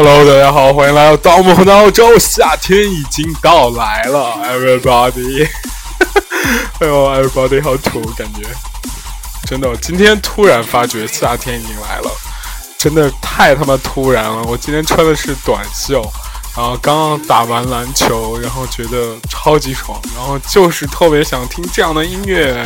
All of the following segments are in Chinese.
Hello，大家好，欢迎来到《盗梦回到澳洲》，夏天已经到来了，Everybody，哎呦，Everybody 好土，感觉真的，我今天突然发觉夏天已经来了，真的太他妈突然了。我今天穿的是短袖，然后刚刚打完篮球，然后觉得超级爽，然后就是特别想听这样的音乐。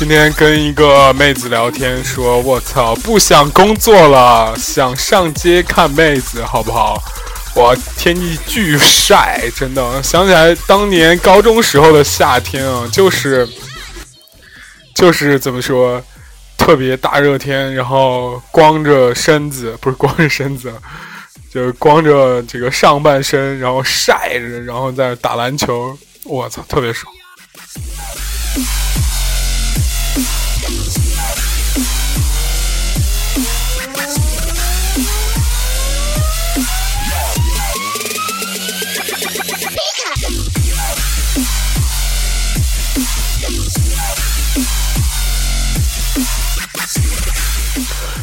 今天跟一个妹子聊天，说我操，不想工作了，想上街看妹子，好不好？哇，天气巨晒，真的想起来当年高中时候的夏天啊，就是就是怎么说，特别大热天，然后光着身子，不是光着身子，就是光着这个上半身，然后晒着，然后在打篮球，我操，特别爽。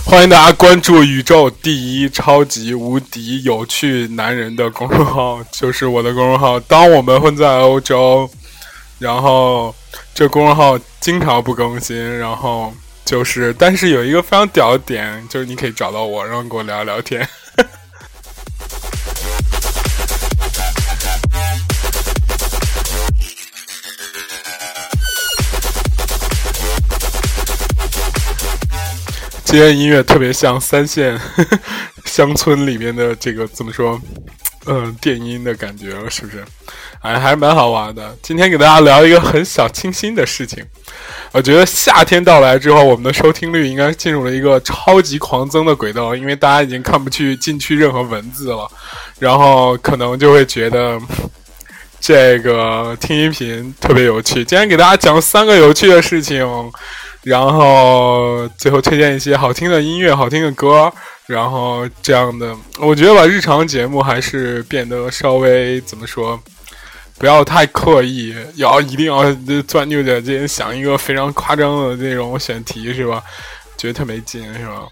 欢迎大家关注宇宙第一超级无敌有趣男人的公众号，就是我的公众号。当我们混在欧洲，然后这公众号经常不更新，然后就是，但是有一个非常屌的点，就是你可以找到我，然后跟我聊聊天。今天音乐特别像三线 乡村里面的这个怎么说？嗯，电音的感觉是不是？哎，还是蛮好玩的。今天给大家聊一个很小清新的事情。我觉得夏天到来之后，我们的收听率应该进入了一个超级狂增的轨道，因为大家已经看不去进去任何文字了，然后可能就会觉得这个听音频特别有趣。今天给大家讲三个有趣的事情。然后最后推荐一些好听的音乐、好听的歌，然后这样的，我觉得吧，日常节目还是变得稍微怎么说，不要太刻意，要一定要钻牛角尖，想一个非常夸张的那种选题，是吧？觉得特没劲，是吧？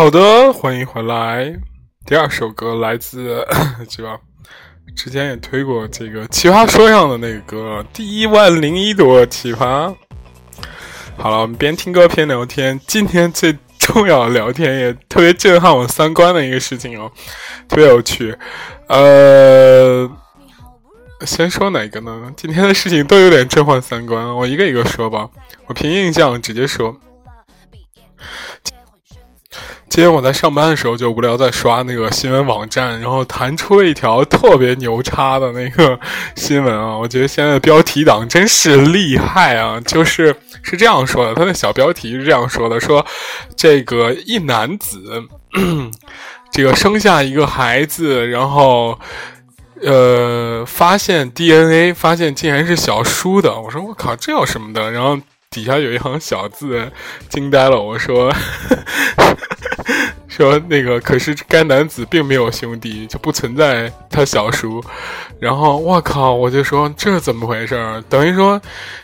好的，欢迎回来。第二首歌来自 是吧？之前也推过这个《奇葩说》上的那个歌，第一万零一朵奇葩。好了，我们边听歌边聊天。今天最重要的聊天，也特别震撼我三观的一个事情哦，特别有趣。呃，先说哪个呢？今天的事情都有点震撼三观，我一个一个说吧。我凭印象直接说。今天我在上班的时候就无聊，在刷那个新闻网站，然后弹出了一条特别牛叉的那个新闻啊！我觉得现在的标题党真是厉害啊！就是是这样说的，他的小标题是这样说的：说这个一男子，这个生下一个孩子，然后呃发现 DNA，发现竟然是小叔的。我说我靠，这有什么的？然后。底下有一行小字，惊呆了。我说，说那个，可是该男子并没有兄弟，就不存在他小叔。然后我靠，我就说这怎么回事？等于说，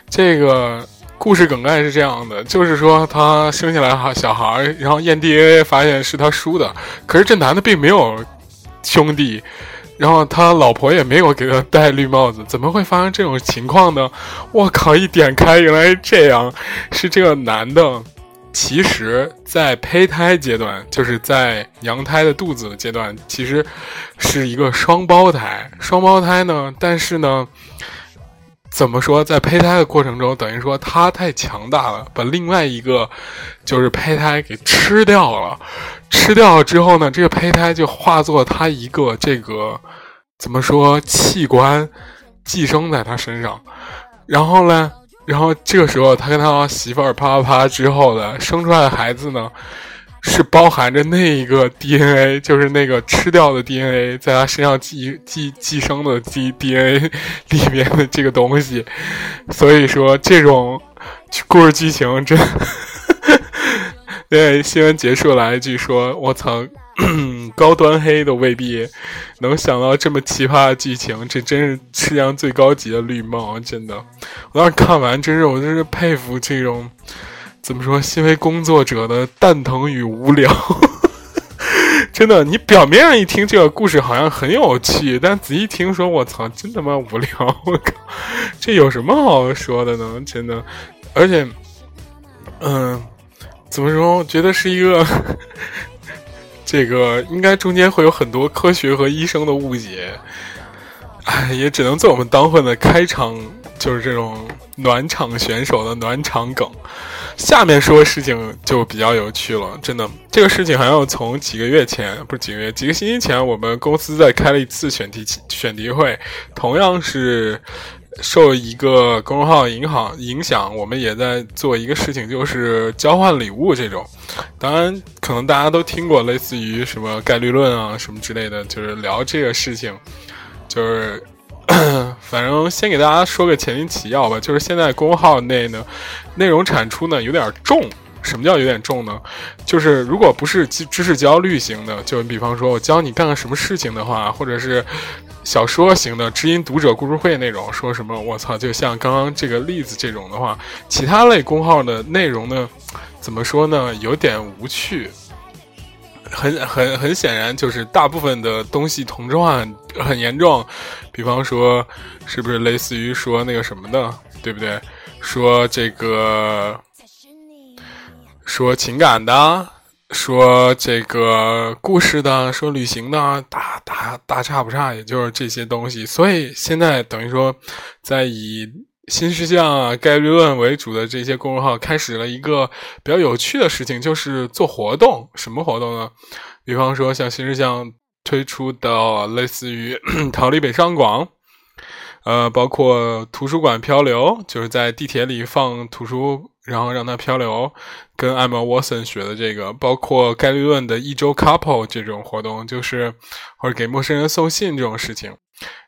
这个故事梗概是这样的，就是说他生下来哈小孩，然后验 DNA 发现是他叔的，可是这男的并没有兄弟。然后他老婆也没有给他戴绿帽子，怎么会发生这种情况呢？我靠！一点开，原来是这样，是这个男的，其实在胚胎阶段，就是在娘胎的肚子的阶段，其实是一个双胞胎。双胞胎呢，但是呢，怎么说，在胚胎的过程中，等于说他太强大了，把另外一个就是胚胎给吃掉了。吃掉了之后呢，这个胚胎就化作他一个这个怎么说器官，寄生在他身上。然后呢，然后这个时候他跟他媳妇啪啪啪之后的生出来的孩子呢，是包含着那一个 DNA，就是那个吃掉的 DNA，在他身上寄寄寄生的 D DNA 里面的这个东西。所以说，这种故事剧情真。对，新闻结束来一句说：“我操，高端黑都未必能想到这么奇葩的剧情，这真是世界上最高级的绿帽，真的。我当时看完，真是我真是佩服这种怎么说，新闻工作者的蛋疼与无聊。真的，你表面上一听这个故事好像很有趣，但仔细听说，我操，真他妈无聊！我靠，这有什么好说的呢？真的，而且，嗯。”怎么说？我觉得是一个，这个应该中间会有很多科学和医生的误解，哎，也只能做我们当混的开场，就是这种暖场选手的暖场梗。下面说事情就比较有趣了，真的，这个事情好像从几个月前，不是几个月，几个星期前，我们公司在开了一次选题选题会，同样是。受一个公众号影响影响，我们也在做一个事情，就是交换礼物这种。当然，可能大家都听过类似于什么概率论啊什么之类的，就是聊这个事情。就是，反正先给大家说个前因起要吧。就是现在公号内呢，内容产出呢有点重。什么叫有点重呢？就是如果不是知知识焦虑型的，就比方说我教你干个什么事情的话，或者是。小说型的知音读者故事会那种，说什么我操，就像刚刚这个例子这种的话，其他类公号的内容呢，怎么说呢，有点无趣。很很很显然，就是大部分的东西同质化很很严重。比方说，是不是类似于说那个什么的，对不对？说这个，说情感的。说这个故事的，说旅行的，大大大差不差，也就是这些东西。所以现在等于说，在以新事项啊、概率论为主的这些公众号，开始了一个比较有趣的事情，就是做活动。什么活动呢？比方说，像新事项推出的类似于 逃离北上广，呃，包括图书馆漂流，就是在地铁里放图书。然后让它漂流，跟艾玛沃森学的这个，包括概率论的一周 couple 这种活动，就是或者给陌生人送信这种事情，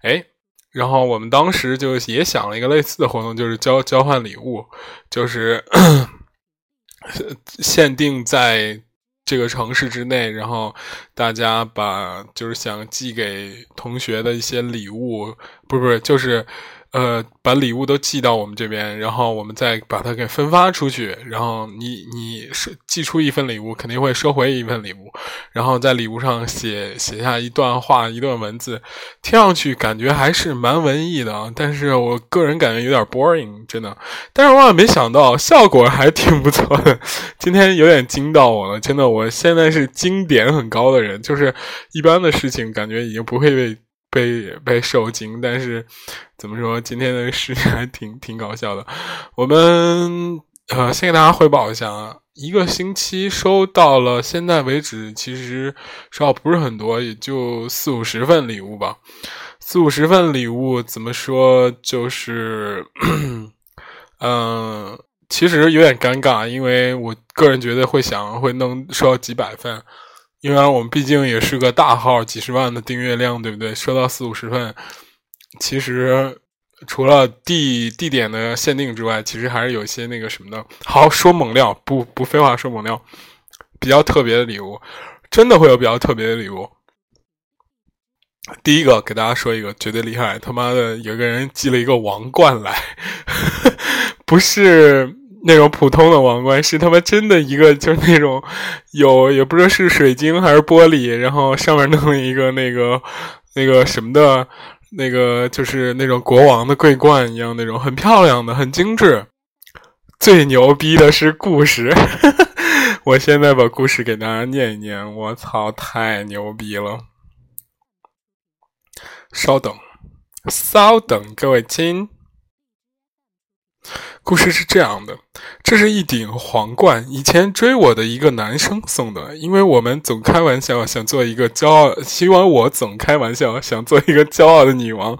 哎，然后我们当时就也想了一个类似的活动，就是交交换礼物，就是 限定在这个城市之内，然后大家把就是想寄给同学的一些礼物，不是不是就是。呃，把礼物都寄到我们这边，然后我们再把它给分发出去。然后你你是寄出一份礼物，肯定会收回一份礼物，然后在礼物上写写下一段话、一段文字，听上去感觉还是蛮文艺的。但是我个人感觉有点 boring，真的。但是万万没想到，效果还挺不错的。今天有点惊到我了，真的。我现在是经典很高的人，就是一般的事情感觉已经不会被。被被受惊，但是怎么说？今天的事情还挺挺搞笑的。我们呃，先给大家汇报一下啊，一个星期收到了，现在为止其实收到不是很多，也就四五十份礼物吧。四五十份礼物怎么说？就是嗯，其实有点尴尬，因为我个人觉得会想会能收到几百份。因为我们毕竟也是个大号，几十万的订阅量，对不对？收到四五十份，其实除了地地点的限定之外，其实还是有一些那个什么的。好说猛料，不不废话，说猛料，比较特别的礼物。真的会有比较特别的礼物。第一个给大家说一个绝对厉害，他妈的有个人寄了一个王冠来，不是那种普通的王冠，是他妈真的一个，就是那种有也不知道是水晶还是玻璃，然后上面弄一个那个那个什么的，那个就是那种国王的桂冠一样那种，很漂亮的，很精致。最牛逼的是故事，我现在把故事给大家念一念，我操，太牛逼了！稍等，稍等，各位亲。故事是这样的：这是一顶皇冠，以前追我的一个男生送的，因为我们总开玩笑想做一个骄傲，希望我总开玩笑想做一个骄傲的女王，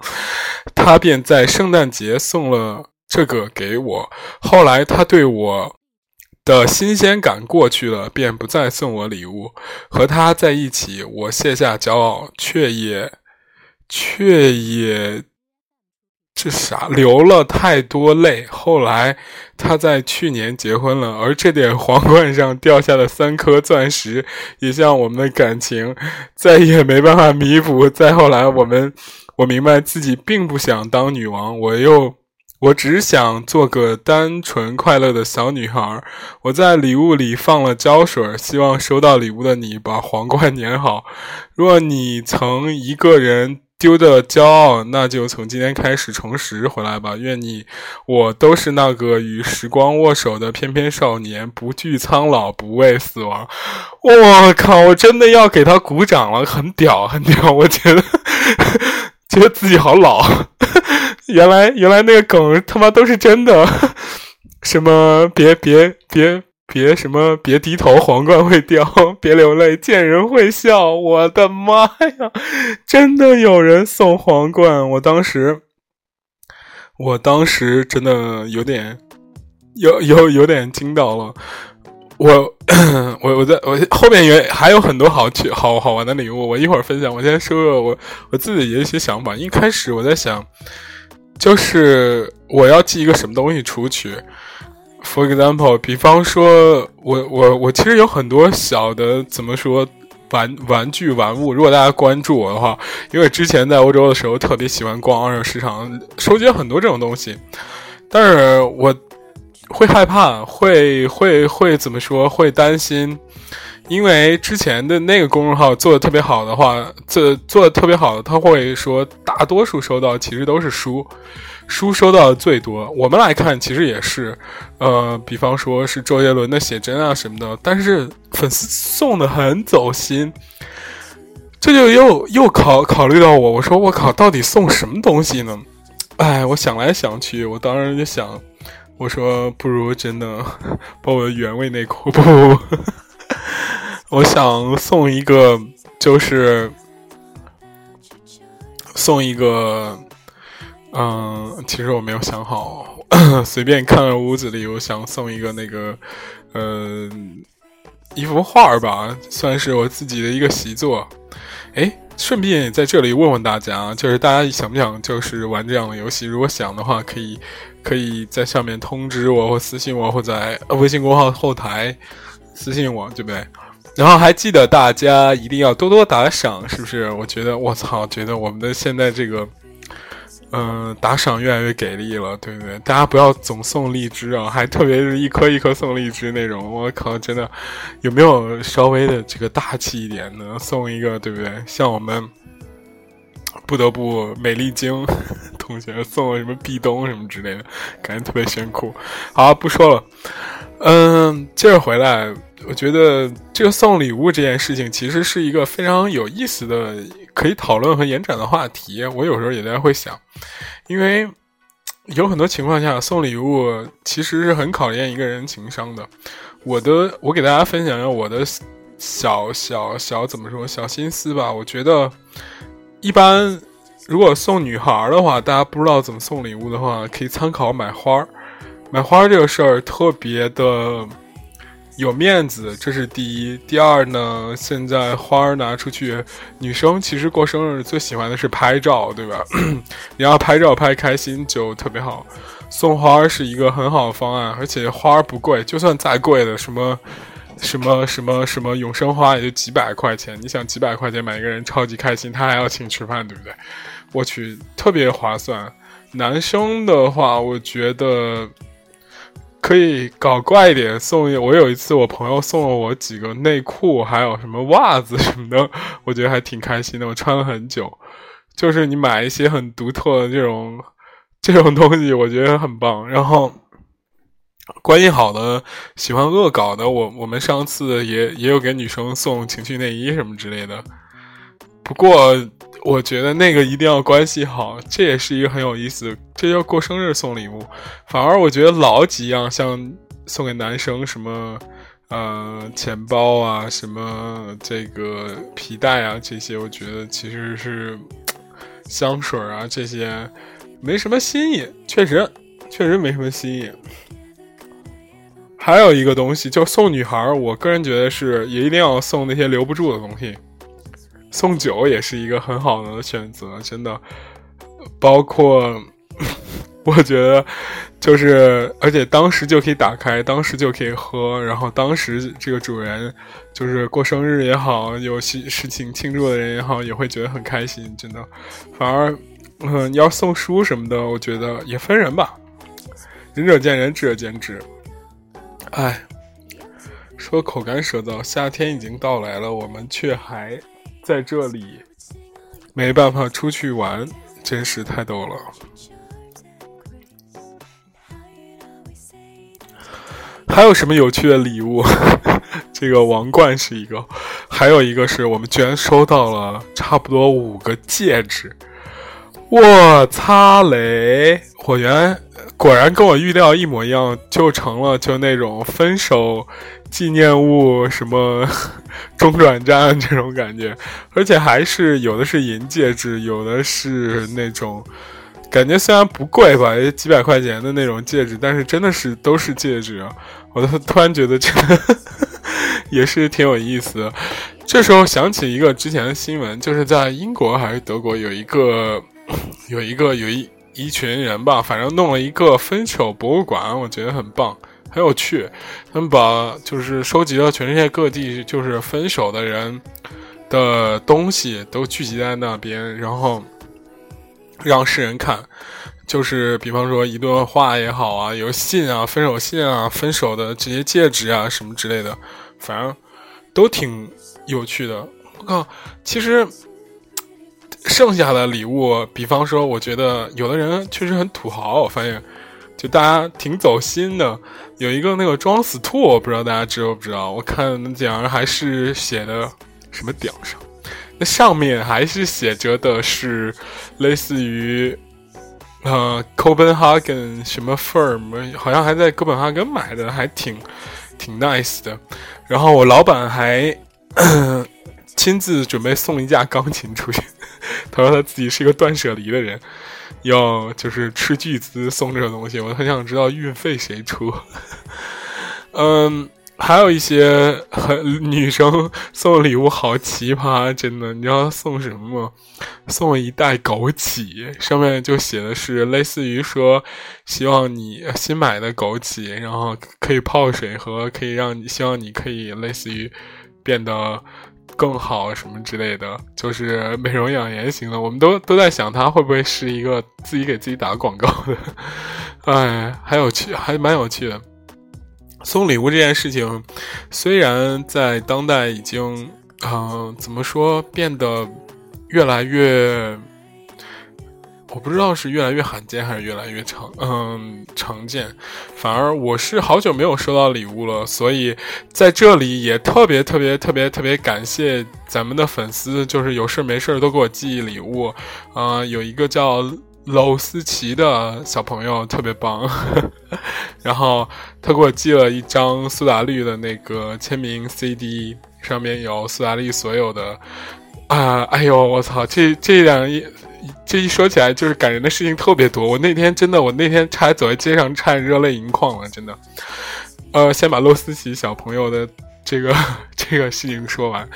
他便在圣诞节送了这个给我。后来他对我的新鲜感过去了，便不再送我礼物。和他在一起，我卸下骄傲，却也。却也这啥流了太多泪。后来他在去年结婚了，而这点皇冠上掉下的三颗钻石，也像我们的感情再也没办法弥补。再后来，我们我明白自己并不想当女王，我又我只想做个单纯快乐的小女孩。我在礼物里放了胶水，希望收到礼物的你把皇冠粘好。若你曾一个人。丢的骄傲，那就从今天开始重拾回来吧。愿你我都是那个与时光握手的翩翩少年，不惧苍老，不畏死亡。我靠！我真的要给他鼓掌了，很屌，很屌！我觉得，觉得自己好老。原来，原来那个梗他妈都是真的。什么？别别别！别什么，别低头，皇冠会掉；别流泪，见人会笑。我的妈呀，真的有人送皇冠！我当时，我当时真的有点，有有有点惊到了。我 我我在我后面也还有很多好去好好玩的礼物，我一会儿分享。我先说说我我自己的一些想法。一开始我在想，就是我要寄一个什么东西出去。For example，比方说，我我我其实有很多小的怎么说玩玩具玩物。如果大家关注我的话，因为之前在欧洲的时候特别喜欢逛二手市场，收集很多这种东西。但是我会害怕，会会会怎么说？会担心，因为之前的那个公众号做的特别好的话，做做的特别好的，他会说大多数收到其实都是书。书收到的最多，我们来看其实也是，呃，比方说是周杰伦的写真啊什么的，但是粉丝送的很走心，这就又又考考虑到我，我说我靠，到底送什么东西呢？哎，我想来想去，我当时就想，我说不如真的 把我的原味内裤，不不不，我想送一个，就是送一个。嗯，其实我没有想好，随便看了屋子里，我想送一个那个，呃，一幅画吧，算是我自己的一个习作。哎，顺便在这里问问大家，就是大家想不想就是玩这样的游戏？如果想的话，可以可以在上面通知我或私信我，或在微信公号后台私信我，对不对？然后还记得大家一定要多多打赏，是不是？我觉得我操，觉得我们的现在这个。嗯，打赏越来越给力了，对不对？大家不要总送荔枝啊，还特别是一颗一颗送荔枝那种，我靠，真的有没有稍微的这个大气一点的送一个，对不对？像我们不得不美丽晶同学送什么壁咚什么之类的，感觉特别炫酷。好，不说了，嗯，接着回来，我觉得这个送礼物这件事情其实是一个非常有意思的。可以讨论和延展的话题，我有时候也在会想，因为 有很多情况下送礼物其实是很考验一个人情商的。我的，我给大家分享一下我的小小小怎么说小心思吧。我觉得，一般如果送女孩的话，大家不知道怎么送礼物的话，可以参考买花儿买花这个事儿特别的。有面子，这是第一。第二呢，现在花儿拿出去，女生其实过生日最喜欢的是拍照，对吧？你要拍照拍开心就特别好。送花儿是一个很好的方案，而且花儿不贵，就算再贵的什么什么什么什么永生花也就几百块钱，你想几百块钱买一个人超级开心，他还要请吃饭，对不对？我去，特别划算。男生的话，我觉得可以搞怪一点，送我有一次我朋友送了我几个内裤，还有什么袜子什么的，我觉得还挺开心的，我穿了很久。就是你买一些很独特的这种这种东西，我觉得很棒。然后。关系好的，喜欢恶搞的，我我们上次也也有给女生送情趣内衣什么之类的。不过我觉得那个一定要关系好，这也是一个很有意思。这叫过生日送礼物，反而我觉得老几样，像送给男生什么呃钱包啊，什么这个皮带啊这些，我觉得其实是香水啊这些没什么新意，确实确实没什么新意。还有一个东西，就送女孩我个人觉得是也一定要送那些留不住的东西。送酒也是一个很好的选择，真的。包括 我觉得，就是而且当时就可以打开，当时就可以喝，然后当时这个主人就是过生日也好，有事事情庆祝的人也好，也会觉得很开心，真的。反而，嗯，要送书什么的，我觉得也分人吧，仁者见仁，智者见智。哎，说口干舌燥，夏天已经到来了，我们却还在这里，没办法出去玩，真是太逗了。还有什么有趣的礼物？这个王冠是一个，还有一个是我们居然收到了差不多五个戒指。我擦雷！我原果然跟我预料一模一样，就成了就那种分手纪念物，什么中转站 这种感觉，而且还是有的是银戒指，有的是那种感觉虽然不贵吧，也几百块钱的那种戒指，但是真的是都是戒指啊！我都突然觉得这个 也是挺有意思。这时候想起一个之前的新闻，就是在英国还是德国有一个。有一个有一一群人吧，反正弄了一个分手博物馆，我觉得很棒，很有趣。他们把就是收集了全世界各地就是分手的人的东西都聚集在那边，然后让世人看。就是比方说一段话也好啊，有信啊，分手信啊，分手的这些戒指啊什么之类的，反正都挺有趣的。我靠，其实。剩下的礼物，比方说，我觉得有的人确实很土豪，我发现，就大家挺走心的。有一个那个装死兔，我不知道大家知不知道？我看那顶上还是写的什么顶上，那上面还是写着的是类似于呃，Copenhagen 什么 firm，好像还在哥本哈根买的，还挺挺 nice 的。然后我老板还亲自准备送一架钢琴出去。他说他自己是一个断舍离的人，要就是斥巨资送这个东西。我很想知道运费谁出。嗯，还有一些很女生送礼物好奇葩，真的，你知道送什么吗？送一袋枸杞，上面就写的是类似于说，希望你新买的枸杞，然后可以泡水喝，可以让你希望你可以类似于变得。更好什么之类的，就是美容养颜型的，我们都都在想它会不会是一个自己给自己打广告的，哎，还有趣，还蛮有趣的。送礼物这件事情，虽然在当代已经，嗯，怎么说，变得越来越。我不知道是越来越罕见还是越来越常嗯常见，反而我是好久没有收到礼物了，所以在这里也特别特别特别特别感谢咱们的粉丝，就是有事没事都给我寄礼物，啊，有一个叫娄思琪的小朋友特别棒，然后他给我寄了一张苏打绿的那个签名 CD，上面有苏打绿所有的啊，哎呦我操，这这两页。这一说起来，就是感人的事情特别多。我那天真的，我那天差点走在街上，差点热泪盈眶了，真的。呃，先把洛思琪小朋友的这个这个事情说完，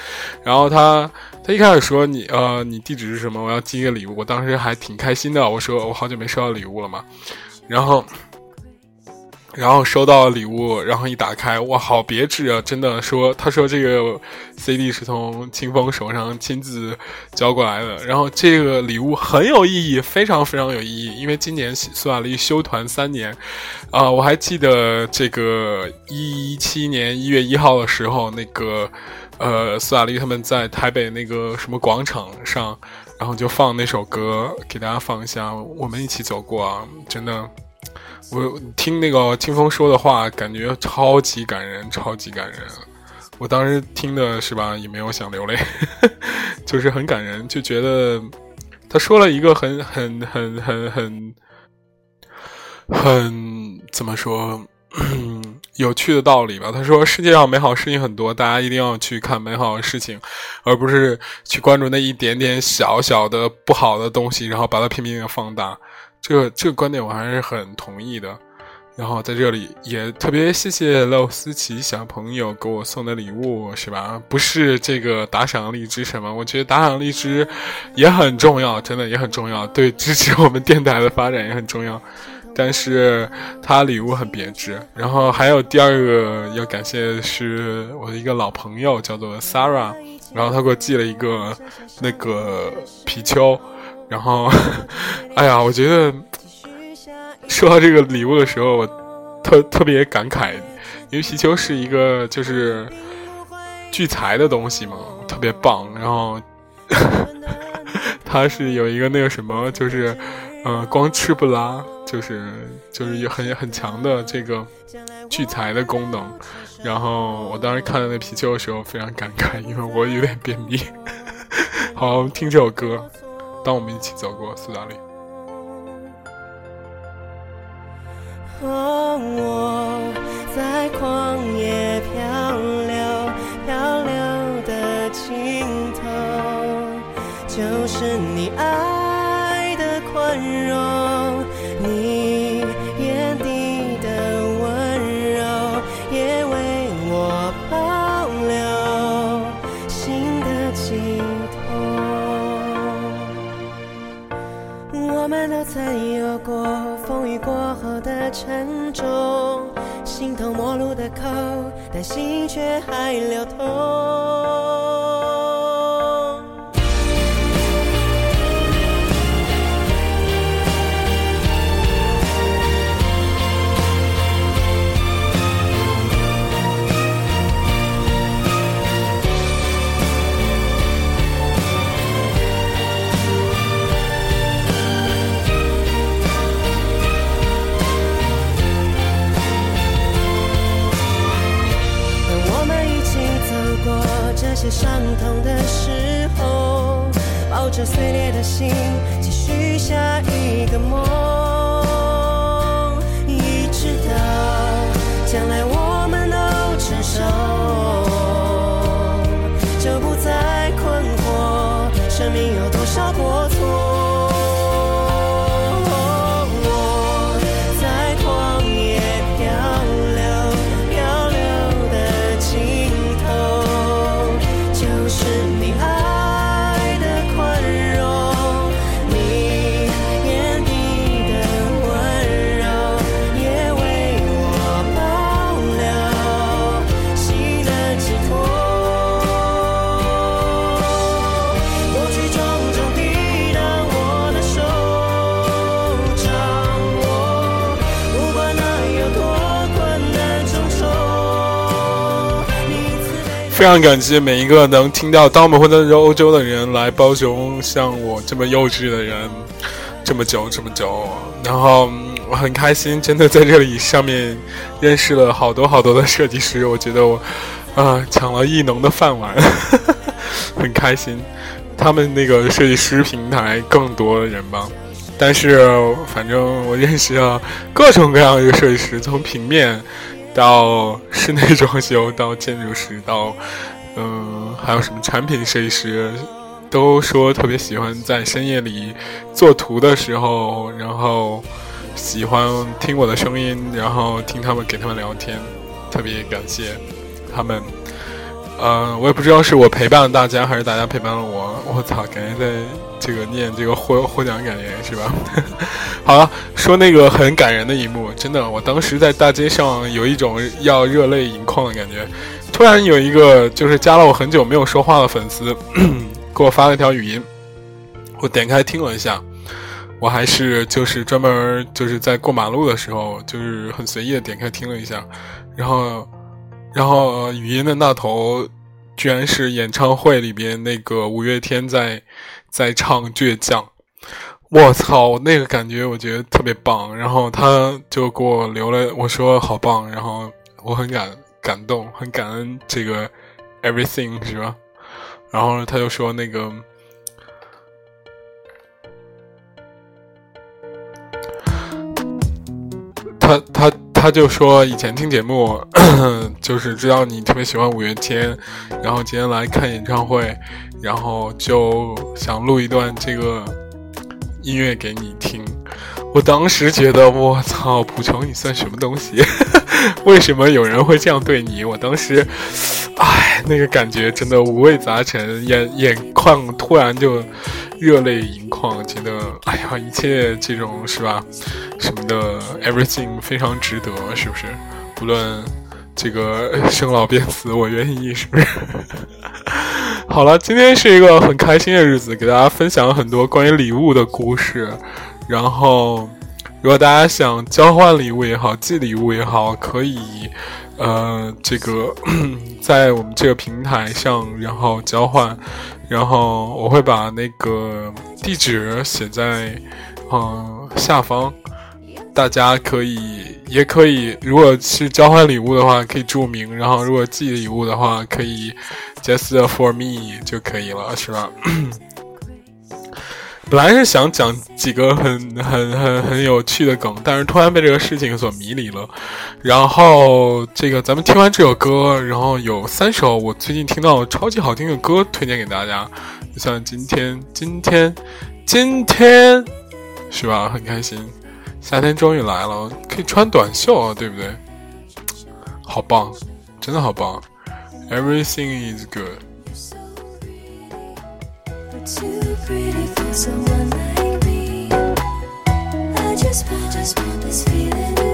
然后他他一开始说你呃你地址是什么？我要寄一个礼物。我当时还挺开心的，我说我好久没收到礼物了嘛。然后然后收到礼物，然后一打开，哇，好别致啊！真的说，他说这个 CD 是从清风手上亲自交过来的。然后这个礼物很有意义，非常非常有意义，因为今年苏打绿休团三年，啊，我还记得这个一七年一月一号的时候，那个呃，苏打绿他们在台北那个什么广场上，然后就放那首歌给大家放一下，我们一起走过啊，真的。我听那个清风说的话，感觉超级感人，超级感人。我当时听的是吧，也没有想流泪，就是很感人，就觉得他说了一个很很很很很很怎么说 有趣的道理吧。他说世界上美好事情很多，大家一定要去看美好的事情，而不是去关注那一点点小小的不好的东西，然后把它拼命的放大。这个这个观点我还是很同意的，然后在这里也特别谢谢廖思琪小朋友给我送的礼物，是吧？不是这个打赏荔枝什么，我觉得打赏荔枝也很重要，真的也很重要，对支持我们电台的发展也很重要。但是他礼物很别致，然后还有第二个要感谢是我的一个老朋友，叫做 Sarah，然后他给我寄了一个那个皮丘。然后，哎呀，我觉得说到这个礼物的时候，我特特别感慨，因为皮球是一个就是聚财的东西嘛，特别棒。然后 它是有一个那个什么，就是嗯，光吃不拉，就是就是有很很强的这个聚财的功能。然后我当时看到那皮球的时候非常感慨，因为我有点便秘。好，我们听这首歌。当我们一起走过苏打绿。和我在狂重，形同陌路的口，但心却还流通。痛的时候，抱着碎裂的心，继续下一个梦，非常感谢每一个能听到《当我们回到欧洲》的人来包容像我这么幼稚的人这么久这么久，然后我很开心，真的在这里上面认识了好多好多的设计师，我觉得我啊、抢了艺能的饭碗，很开心。他们那个设计师平台更多人吧，但是反正我认识了各种各样的设计师，从平面到室内装修，到建筑师，到嗯、还有什么产品设计师，都说特别喜欢在深夜里做图的时候，然后喜欢听我的声音，然后听他们给他们聊天，特别感谢他们。呃，我也不知道是我陪伴了大家，还是大家陪伴了我。我操，感觉在这个念这个获获奖感言是吧？好了，说那个很感人的一幕，真的，我当时在大街上有一种要热泪盈眶的感觉。突然有一个就是加了我很久没有说话的粉丝 给我发了一条语音，我点开听了一下，我还是就是专门就是在过马路的时候，就是很随意的点开听了一下，然后。然后语音的那头，居然是演唱会里边那个五月天在在唱《倔强》，我操，那个感觉我觉得特别棒。然后他就给我留了，我说好棒，然后我很感感动，很感恩这个 everything 是吧？然后他就说那个，他他。他就说以前听节目，就是知道你特别喜欢五月天，然后今天来看演唱会，然后就想录一段这个音乐给你听。我当时觉得，我操，蒲琼你算什么东西？为什么有人会这样对你？我当时，唉，那个感觉真的五味杂陈，眼眼眶突然就。热泪盈眶，觉得哎呀，一切这种是吧，什么的，everything 非常值得，是不是？无论这个生老病死，我愿意，是不是？好了，今天是一个很开心的日子，给大家分享了很多关于礼物的故事。然后，如果大家想交换礼物也好，寄礼物也好，可以呃，这个 在我们这个平台上，然后交换。然后我会把那个地址写在嗯下方，大家可以也可以，如果是交换礼物的话，可以注明；然后如果寄礼物的话，可以 just for me 就可以了，是吧？本来是想讲几个很很很很有趣的梗，但是突然被这个事情所迷离了。然后这个咱们听完这首歌，然后有三首我最近听到超级好听的歌推荐给大家，就像今天今天今天是吧？很开心，夏天终于来了，可以穿短袖啊，对不对？好棒，真的好棒，Everything is good。Someone like me. I just, I just want this feeling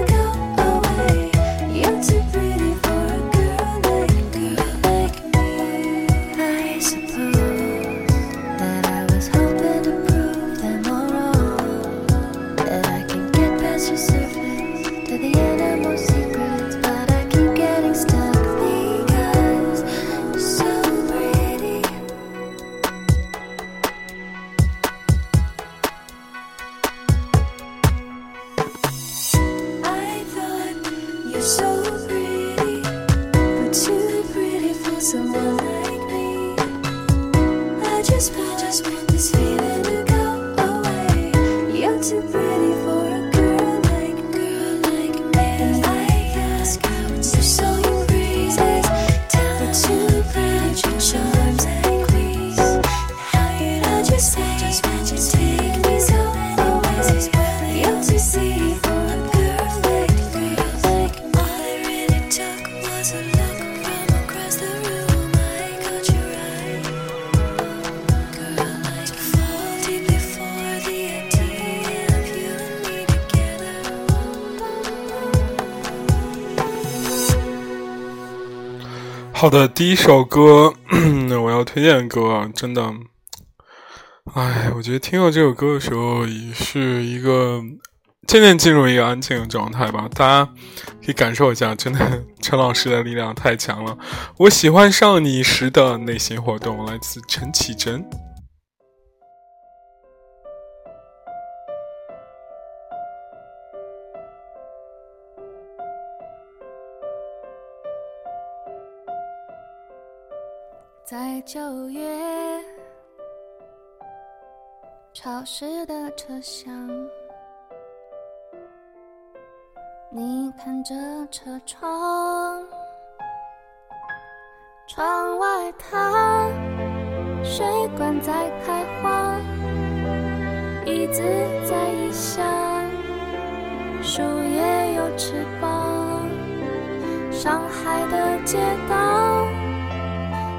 的，第一首歌，我要推荐的歌啊，真的，哎，我觉得听到这首歌的时候，也是一个渐渐进入一个安静的状态吧。大家可以感受一下，真的，陈老师的力量太强了。我喜欢上你时的内心活动，来自陈绮贞。九月潮湿的车厢，你看着车窗，窗外它水管在开花，椅子在异乡，树叶有翅膀，上海的街道。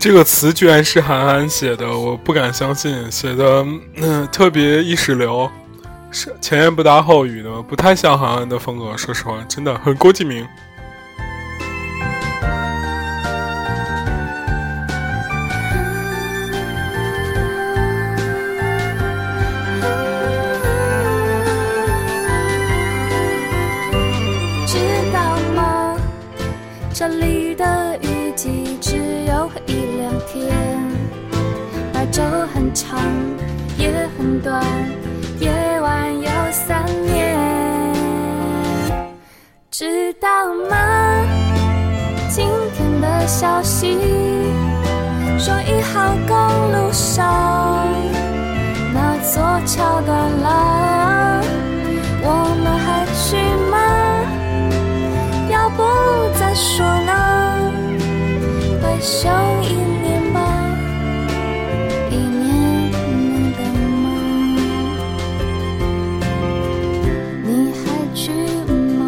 这个词居然是韩寒写的，我不敢相信，写的嗯、特别意识流，是前言不搭后语的，不太像韩寒的风格。说实话，真的很郭敬明。号公路上那座桥断了，我们还去吗？要不再说呢？回首一年吧，一年能等吗？你还去吗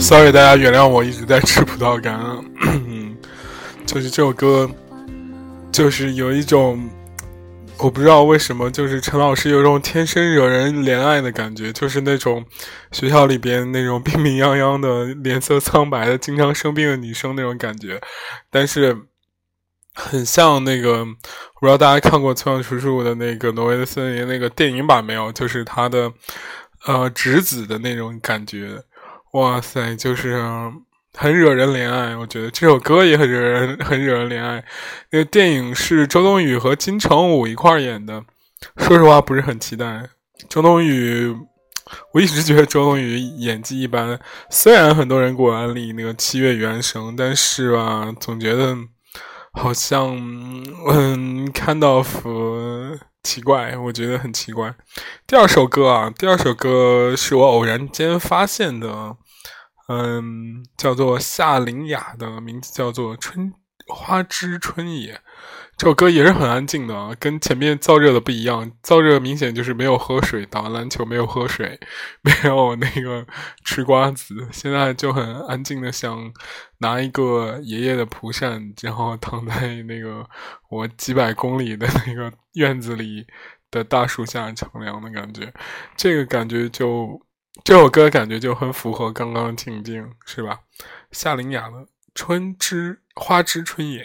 ？Sorry，大家原谅我一直在吃葡萄干啊，就是这首歌，就是有一种，我不知道为什么，就是陈老师有一种天生惹人怜爱的感觉，就是那种学校里边那种病病殃殃的、脸色苍白的、经常生病的女生那种感觉，但是很像那个，我不知道大家看过村上春树的那个《挪威的森林》那个电影版没有？就是他的呃侄子的那种感觉。哇塞，就是很惹人怜爱。我觉得这首歌也很惹人，很惹人怜爱。那个电影是周冬雨和金城武一块儿演的。说实话，不是很期待。周冬雨，我一直觉得周冬雨演技一般。虽然很多人给我安利那个《七月与安生》，但是吧，总觉得好像嗯，看到服奇怪，我觉得很奇怪。第二首歌啊，第二首歌是我偶然间发现的，嗯，叫做夏林雅的名字叫做《春花之春野》。这首歌也是很安静的，跟前面燥热的不一样。燥热明显就是没有喝水，打完篮球没有喝水，没有那个吃瓜子。现在就很安静的，想拿一个爷爷的蒲扇，然后躺在那个我几百公里的那个院子里的大树下乘凉的感觉。这个感觉就这首歌感觉就很符合刚刚情境，是吧？夏琳雅的《春之花之春野》。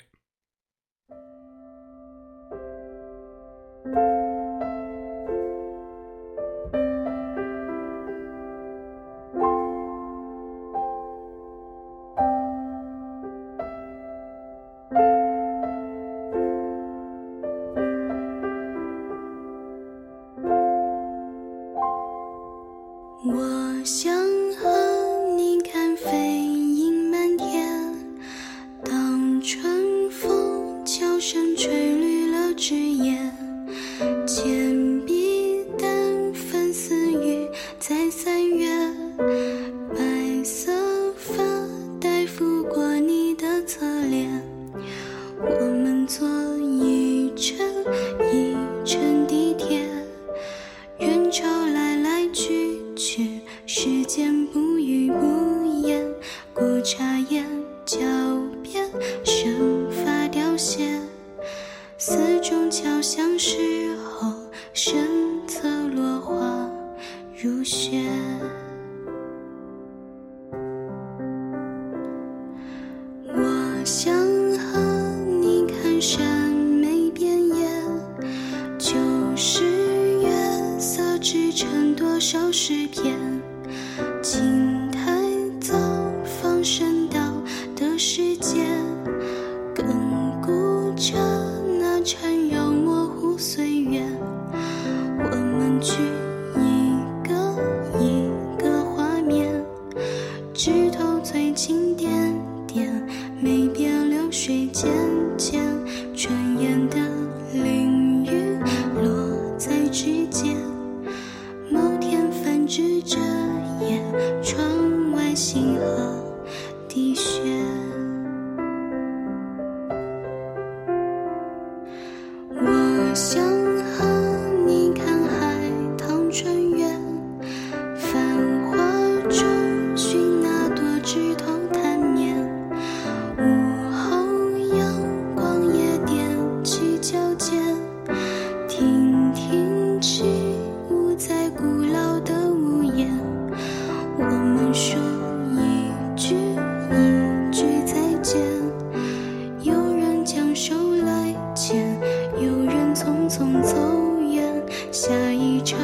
匆匆走远。下一场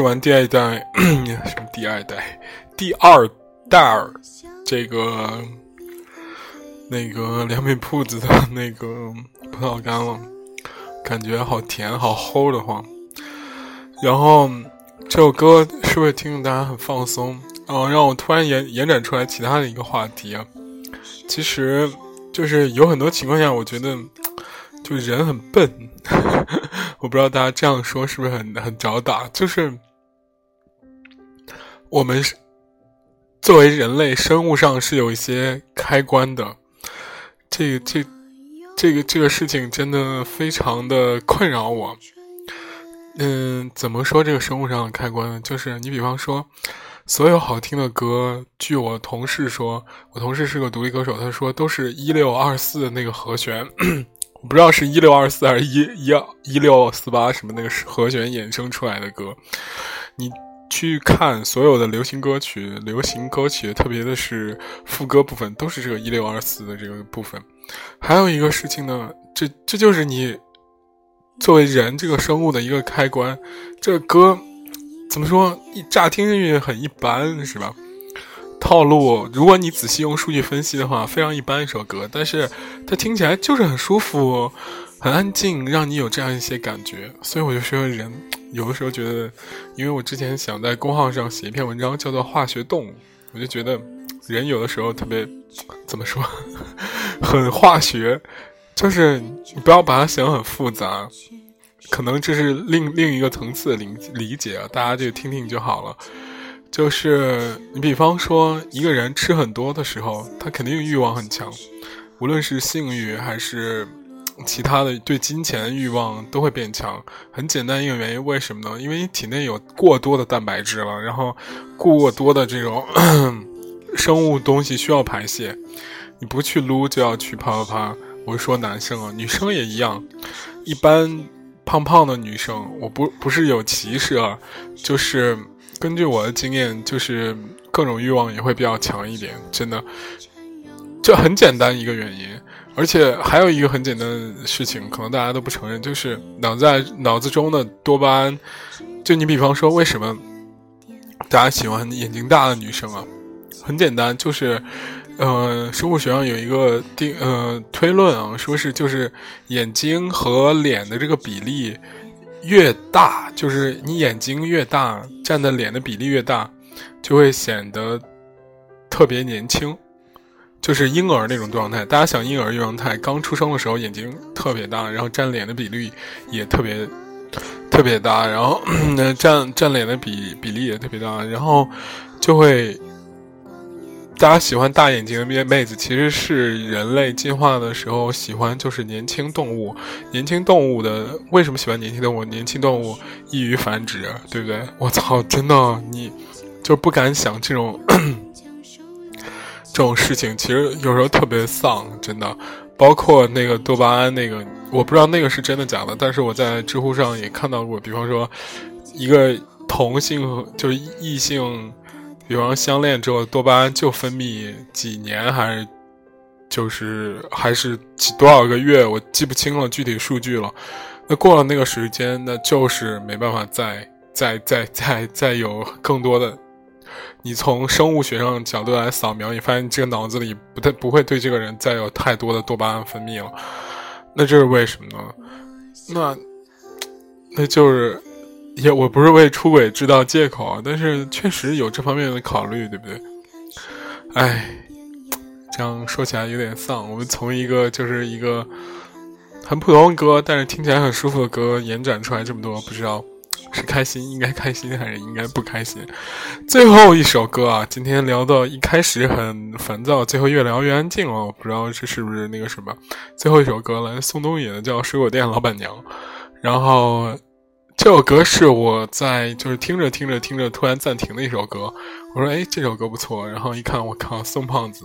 吃完第二代，什么第二代，第二袋儿这个那个良品铺子的那个葡萄干了，感觉好甜，好齁的慌。然后这首歌是不是听着大家很放松？嗯，让我突然延延展出来其他的一个话题啊。其实就是有很多情况下，我觉得就人很笨。我不知道大家这样说是不是很很找打？就是我们是作为人类生物上是有一些开关的，这个这这个这个事情真的非常的困扰我。嗯，怎么说这个生物上的开关呢？就是你比方说，所有好听的歌，据我同事说，我同事是个独立歌手，他说都是一六二四那个和弦。我不知道是一六二四还是一一一六四八什么那个和弦衍生出来的歌，你去看所有的流行歌曲，流行歌曲特别的是副歌部分都是这个一六二四的这个部分。还有一个事情呢，这这就是你作为人这个生物的一个开关。这歌怎么说？一乍听上去很一般，是吧？套路，如果你仔细用数据分析的话，非常一般一首歌，但是它听起来就是很舒服，很安静，让你有这样一些感觉。所以我就说，人有的时候觉得，因为我之前想在公号上写一篇文章，叫做《化学动物》，我就觉得人有的时候特别怎么说，很化学，就是你不要把它想很复杂，可能这是另另一个层次的理理解啊，大家就听听就好了。就是你比方说一个人吃很多的时候，他肯定欲望很强，无论是性欲还是其他的对金钱的欲望都会变强。很简单一个原因，为什么呢？因为你体内有过多的蛋白质了，然后过多的这种 生物东西需要排泄，你不去撸就要去啪啪啪。我是说男生啊，女生也一样。一般胖胖的女生，我不不是有歧视啊，就是。根据我的经验，就是各种欲望也会比较强一点，真的，就很简单一个原因。而且还有一个很简单的事情，可能大家都不承认，就是脑在脑子中的多巴胺。就你比方说，为什么大家喜欢眼睛大的女生啊？很简单，就是呃，生物学上有一个定呃推论啊，说是就是眼睛和脸的这个比例。越大，就是你眼睛越大，占的脸的比例越大，就会显得特别年轻，就是婴儿那种状态。大家想婴儿状态，刚出生的时候眼睛特别大，然后占脸的比例也特别特别大，然后占占脸的比比例也特别大，然后就会大家喜欢大眼睛的妹妹子，其实是人类进化的时候喜欢就是年轻动物。年轻动物的为什么喜欢年轻动物？年轻动物易于繁殖，对不对？我操，真的，你就不敢想这种 这种事情。其实有时候特别丧，真的。包括那个多巴胺，那个我不知道那个是真的假的，但是我在知乎上也看到过。比方说，一个同性就是异性。比方相恋之后，多巴胺就分泌几年，还是就是还是多少个月，我记不清了具体数据了。那过了那个时间，那就是没办法再再再再再有更多的。你从生物学上角度来扫描，你发现这个脑子里不太不会对这个人再有太多的多巴胺分泌了。那这是为什么呢？那那就是。也我不是为出轨制造借口啊，但是确实有这方面的考虑，对不对？哎，这样说起来有点丧。我们从一个就是一个很普通的歌，但是听起来很舒服的歌，延展出来这么多，不知道 是开心应该开心还是应该不开心。最后一首歌啊，今天聊到一开始很烦躁，最后越聊越安静了。我不知道这是不是那个什么？最后一首歌来宋冬野的叫《水果店老板娘》，然后。这首歌是我在就是听着听着听着突然暂停的一首歌，我说哎这首歌不错，然后一看我靠宋胖子，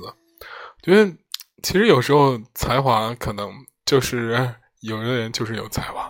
觉得其实有时候才华可能就是有的人就是有才华。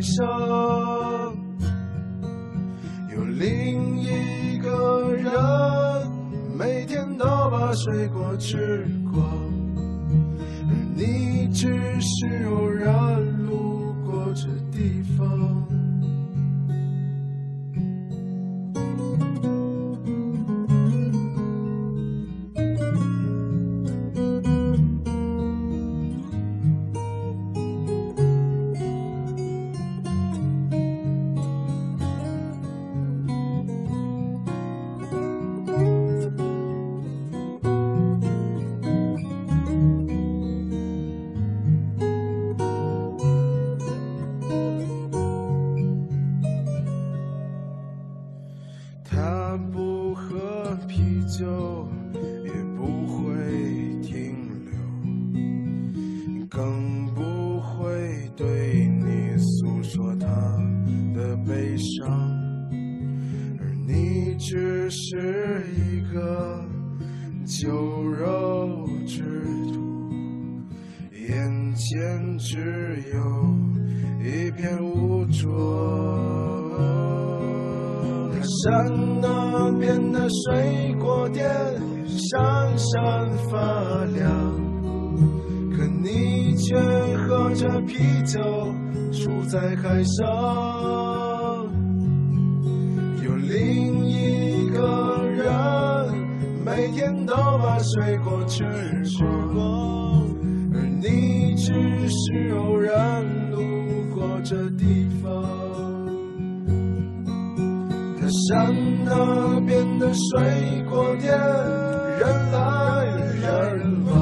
在海上。有另一个人每天都把水果吃光，而你只是偶然路过这地方。山那边的水果店，人来人往，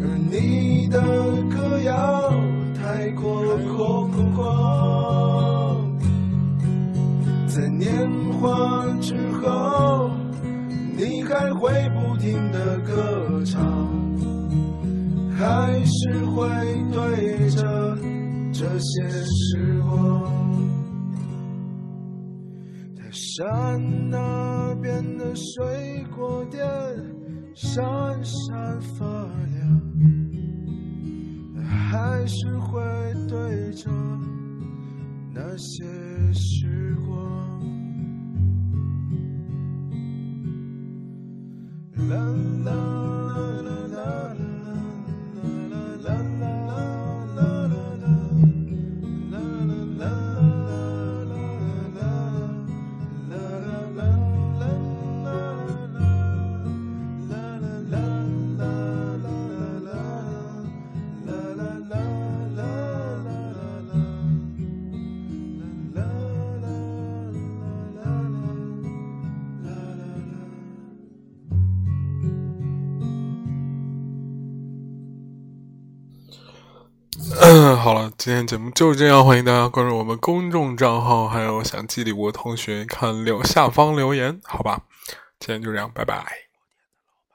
而你的歌谣太过空空旷。在年华之后，你还会不停的歌唱，还是会对着这些时光。在山那边的水果店闪闪发亮，还是会对着那些时光。啦啦今天节目就是这样，欢迎大家关注我们公众账号，还有想寄礼物的同学看留下方留言，好吧，今天就这样，拜拜。